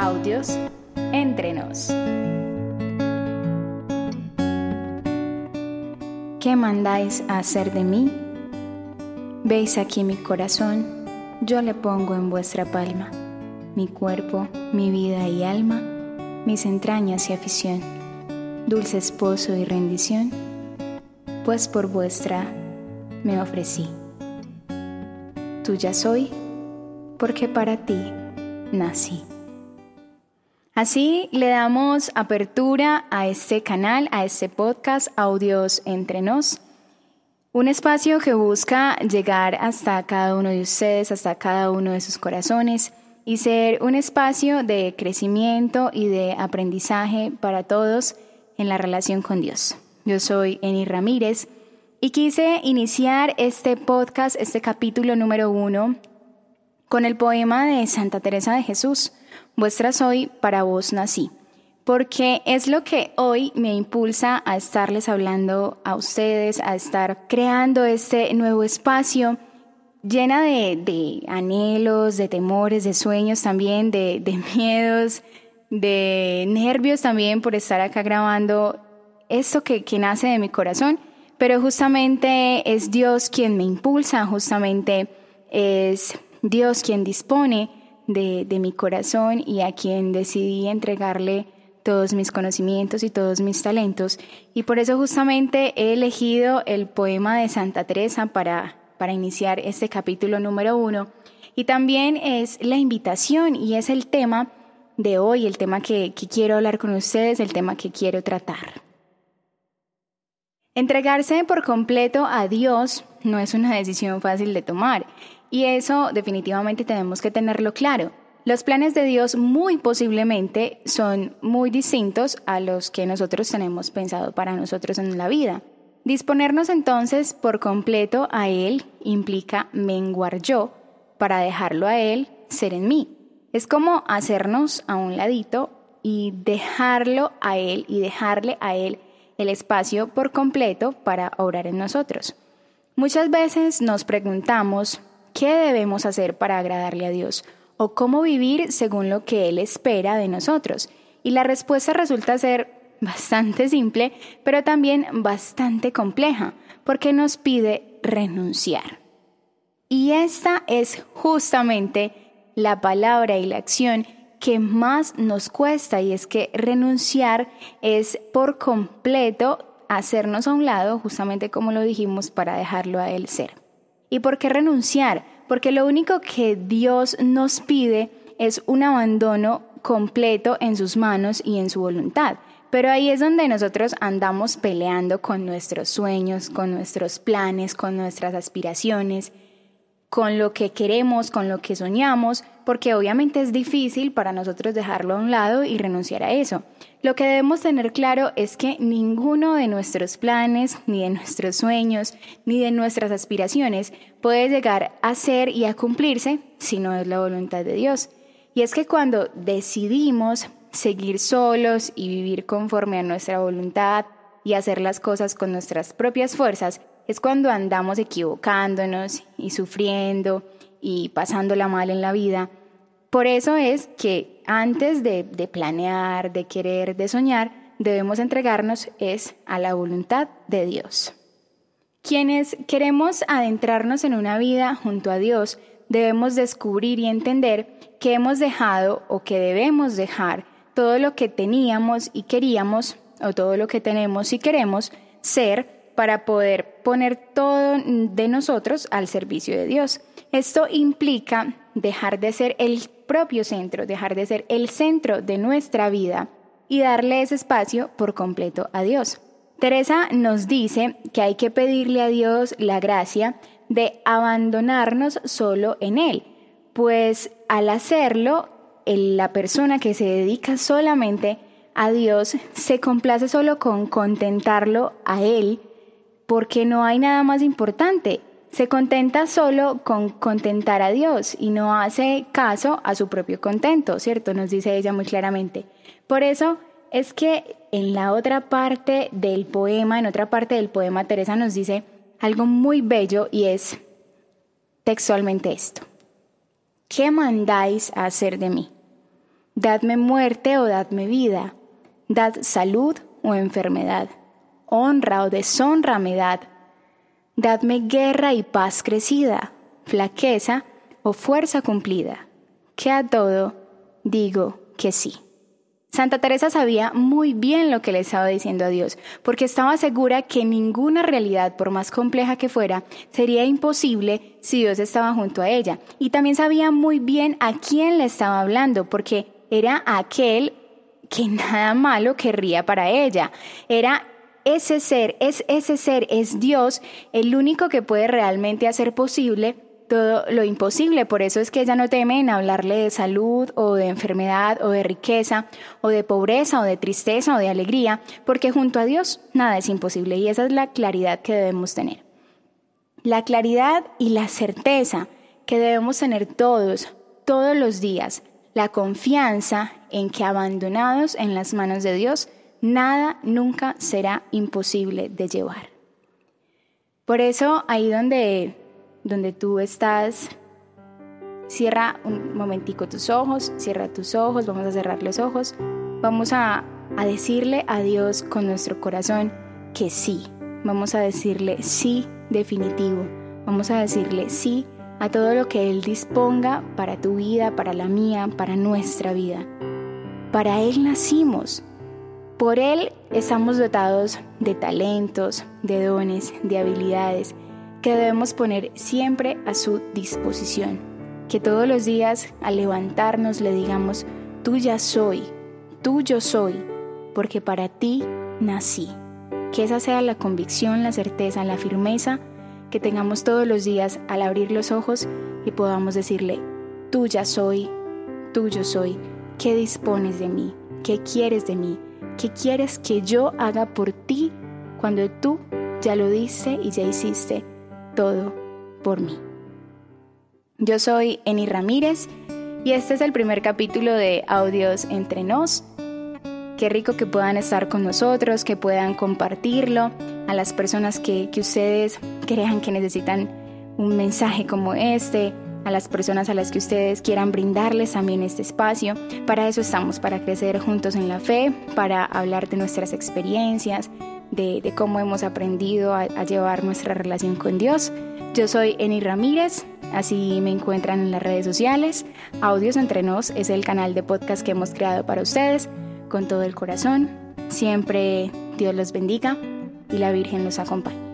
Audios entre nos. ¿Qué mandáis a hacer de mí? Veis aquí mi corazón, yo le pongo en vuestra palma, mi cuerpo, mi vida y alma, mis entrañas y afición, dulce esposo y rendición, pues por vuestra me ofrecí. Tuya soy, porque para ti nací. Así le damos apertura a este canal, a este podcast Audios Entre Nos. Un espacio que busca llegar hasta cada uno de ustedes, hasta cada uno de sus corazones y ser un espacio de crecimiento y de aprendizaje para todos en la relación con Dios. Yo soy Eni Ramírez y quise iniciar este podcast, este capítulo número uno, con el poema de Santa Teresa de Jesús Vuestra soy, para vos nací, porque es lo que hoy me impulsa a estarles hablando a ustedes, a estar creando este nuevo espacio llena de, anhelos, de temores, de sueños también, de, de miedos, de nervios también por estar acá grabando esto que, que nace de mi corazón, pero justamente es Dios quien me impulsa, justamente es Dios quien dispone de, mi corazón y a quien decidí entregarle todos mis conocimientos y todos mis talentos. Y por eso justamente he elegido el poema de Santa Teresa para, para iniciar este capítulo número uno. Y también es la invitación y es el tema de hoy, el tema que, que quiero hablar con ustedes, el tema que quiero tratar. Entregarse por completo a Dios no es una decisión fácil de tomar y eso definitivamente tenemos que tenerlo claro. Los planes de Dios muy posiblemente son muy distintos a los que nosotros tenemos pensado para nosotros en la vida. Disponernos entonces por completo a Él implica menguar yo para dejarlo a Él ser en mí. Es como hacernos a un ladito y dejarlo a Él y dejarle a Él el espacio por completo para obrar en nosotros. Muchas veces nos preguntamos qué debemos hacer para agradarle a Dios o cómo vivir según lo que Él espera de nosotros. Y la respuesta resulta ser bastante simple, pero también bastante compleja, porque nos pide renunciar. Y esta es justamente la palabra y la acción que más nos cuesta y es que renunciar es por completo hacernos a un lado, justamente como lo dijimos, para dejarlo a Él ser. ¿Y por qué renunciar? Porque lo único que Dios nos pide es un abandono completo en sus manos y en su voluntad. Pero ahí es donde nosotros andamos peleando con nuestros sueños, con nuestros planes, con nuestras aspiraciones, con lo que queremos, con lo que soñamos, porque obviamente es difícil para nosotros dejarlo a un lado y renunciar a eso. Lo que debemos tener claro es que ninguno de nuestros planes, ni de nuestros sueños, ni de nuestras aspiraciones puede llegar a ser y a cumplirse si no es la voluntad de Dios. Y es que cuando decidimos seguir solos y vivir conforme a nuestra voluntad y hacer las cosas con nuestras propias fuerzas, es cuando andamos equivocándonos y sufriendo y pasándola mal en la vida. Por eso es que antes de, planear, de querer, de soñar, debemos entregarnos es a la voluntad de Dios. Quienes queremos adentrarnos en una vida junto a Dios, debemos descubrir y entender que hemos dejado o que debemos dejar todo lo que teníamos y queríamos, o todo lo que tenemos y queremos ser para poder poner todo de nosotros al servicio de Dios. Esto implica dejar de ser el propio centro, dejar de ser el centro de nuestra vida y darle ese espacio por completo a Dios. Teresa nos dice que hay que pedirle a Dios la gracia de abandonarnos solo en Él, pues al hacerlo, la persona que se dedica solamente a Dios se complace solo con contentarlo a Él porque no hay nada más importante. Se contenta solo con contentar a Dios y no hace caso a su propio contento, ¿cierto? Nos dice ella muy claramente. Por eso es que en la otra parte del poema, en otra parte del poema, Teresa nos dice algo muy bello y es textualmente esto. ¿Qué mandáis a hacer de mí? Dadme muerte o dadme vida. Dad salud o enfermedad. Honra o deshonra me dad. Dadme guerra y paz crecida, flaqueza o fuerza cumplida. Que a todo digo que sí. Santa Teresa sabía muy bien lo que le estaba diciendo a Dios, porque estaba segura que ninguna realidad, por más compleja que fuera, sería imposible si Dios estaba junto a ella. Y también sabía muy bien a quién le estaba hablando, porque era aquel que nada malo querría para ella. Era ese ser, es ese ser, es Dios, el único que puede realmente hacer posible todo lo imposible. Por eso es que ella no teme en hablarle de salud o de enfermedad o de riqueza o de pobreza o de tristeza o de alegría, porque junto a Dios nada es imposible y esa es la claridad que debemos tener. La claridad y la certeza que debemos tener todos, todos los días, la confianza en que abandonados en las manos de Dios, nada nunca será imposible de llevar. Por eso ahí donde donde tú estás, cierra un momentico tus ojos, cierra tus ojos, vamos a cerrar los ojos, vamos a, a decirle a Dios con nuestro corazón que sí, vamos a decirle sí definitivo, vamos a decirle sí a todo lo que Él disponga para tu vida, para la mía, para nuestra vida. Para Él nacimos. Por Él estamos dotados de talentos, de dones, de habilidades que debemos poner siempre a su disposición. Que todos los días al levantarnos le digamos, tuya soy, tuyo soy, porque para ti nací. Que esa sea la convicción, la certeza, la firmeza que tengamos todos los días al abrir los ojos y podamos decirle, tuya soy, tuyo soy, ¿qué dispones de mí? ¿Qué quieres de mí? ¿Qué quieres que yo haga por ti cuando tú ya lo diste y ya hiciste? todo por mí. Yo soy Eni Ramírez y este es el primer capítulo de Audios entre nos. Qué rico que puedan estar con nosotros, que puedan compartirlo a las personas que, que ustedes crean que necesitan un mensaje como este, a las personas a las que ustedes quieran brindarles también este espacio. Para eso estamos, para crecer juntos en la fe, para hablar de nuestras experiencias, de, cómo hemos aprendido a, a, llevar nuestra relación con Dios. Yo soy Eni Ramírez, así me encuentran en las redes sociales. Audios Entre Nos es el canal de podcast que hemos creado para ustedes con todo el corazón. Siempre Dios los bendiga y la Virgen los acompañe.